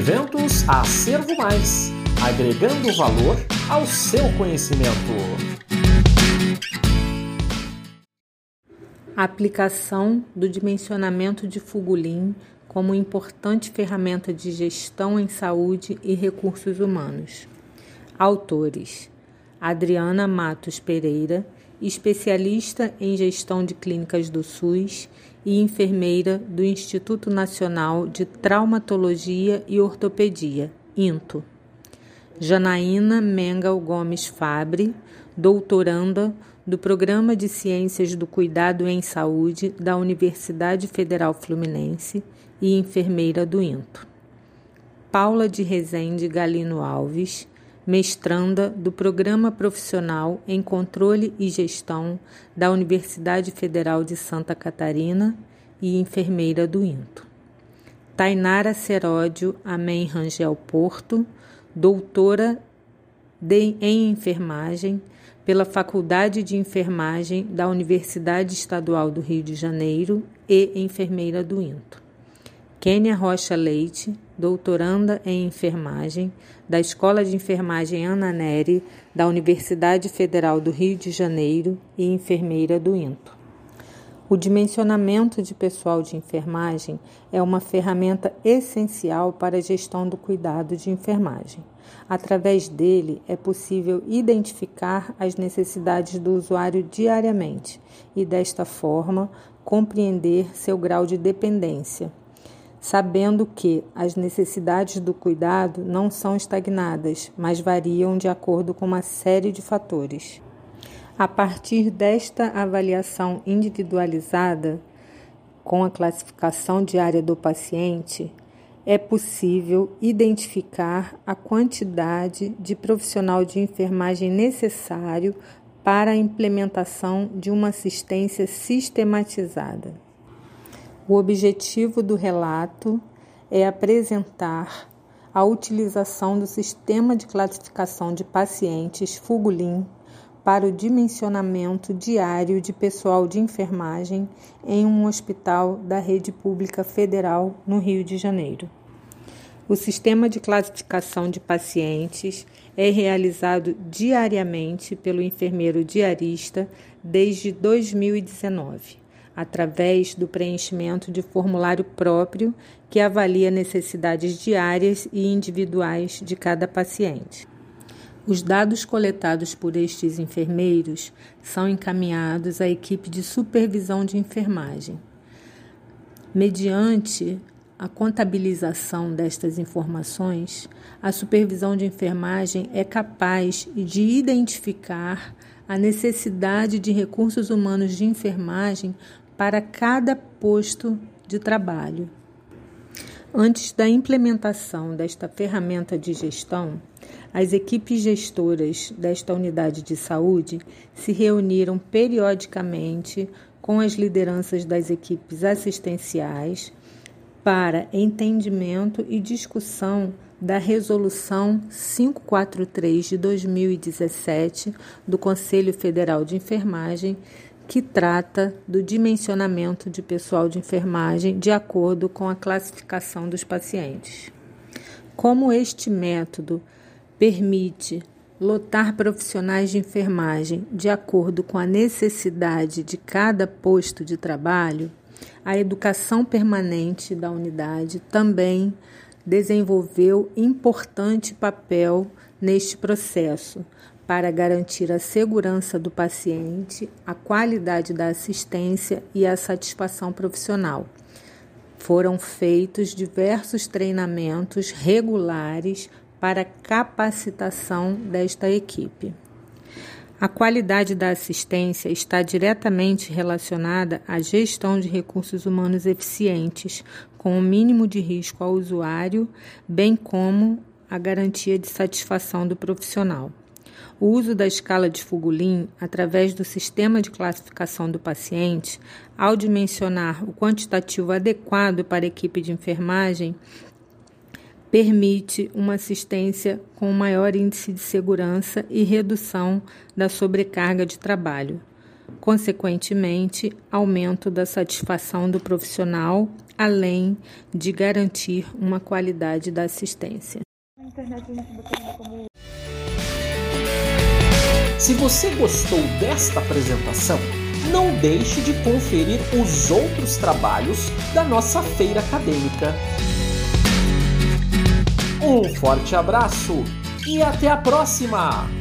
Eventos Acervo Mais agregando valor ao seu conhecimento. Aplicação do dimensionamento de Fugulin como importante ferramenta de gestão em saúde e recursos humanos. Autores: Adriana Matos Pereira, especialista em gestão de clínicas do SUS e enfermeira do Instituto Nacional de Traumatologia e Ortopedia, INTO. Janaína Mengal Gomes Fabre, doutoranda do Programa de Ciências do Cuidado em Saúde da Universidade Federal Fluminense e enfermeira do INTO. Paula de Rezende Galino Alves, mestranda do Programa Profissional em Controle e Gestão da Universidade Federal de Santa Catarina e enfermeira do INTO. Tainara Seródio Amém Rangel Porto, doutora de, em enfermagem pela Faculdade de Enfermagem da Universidade Estadual do Rio de Janeiro e enfermeira do INTO. Kênia Rocha Leite, doutoranda em enfermagem da Escola de Enfermagem Ana Neri da Universidade Federal do Rio de Janeiro e enfermeira do INTO. O dimensionamento de pessoal de enfermagem é uma ferramenta essencial para a gestão do cuidado de enfermagem. Através dele, é possível identificar as necessidades do usuário diariamente e, desta forma, compreender seu grau de dependência, sabendo que as necessidades do cuidado não são estagnadas, mas variam de acordo com uma série de fatores. A partir desta avaliação individualizada, com a classificação diária do paciente, é possível identificar a quantidade de profissional de enfermagem necessário para a implementação de uma assistência sistematizada. O objetivo do relato é apresentar a utilização do sistema de classificação de pacientes Fugulin para o dimensionamento diário de pessoal de enfermagem em um hospital da rede pública federal no Rio de Janeiro. O sistema de classificação de pacientes é realizado diariamente pelo enfermeiro diarista desde 2019, através do preenchimento de formulário próprio que avalia necessidades diárias e individuais de cada paciente. Os dados coletados por estes enfermeiros são encaminhados à equipe de supervisão de enfermagem. Mediante a contabilização destas informações, a supervisão de enfermagem é capaz de identificar a necessidade de recursos humanos de enfermagem para cada posto de trabalho. Antes da implementação desta ferramenta de gestão, as equipes gestoras desta unidade de saúde se reuniram periodicamente com as lideranças das equipes assistenciais para entendimento e discussão da Resolução 543 de 2017 do Conselho Federal de Enfermagem, que trata do dimensionamento de pessoal de enfermagem de acordo com a classificação dos pacientes. Como este método permite lotar profissionais de enfermagem de acordo com a necessidade de cada posto de trabalho, a educação permanente da unidade também desenvolveu importante papel neste processo para garantir a segurança do paciente, a qualidade da assistência e a satisfação profissional. Foram feitos diversos treinamentos regulares para capacitação desta equipe. A qualidade da assistência está diretamente relacionada à gestão de recursos humanos eficientes, com o mínimo de risco ao usuário, bem como a garantia de satisfação do profissional. O uso da escala de Fugulin através do sistema de classificação do paciente, ao dimensionar o quantitativo adequado para a equipe de enfermagem, permite uma assistência com maior índice de segurança e redução da sobrecarga de trabalho. Consequentemente, aumento da satisfação do profissional, além de garantir uma qualidade da assistência. Se você gostou desta apresentação, não deixe de conferir os outros trabalhos da nossa feira acadêmica. Um forte abraço e até a próxima!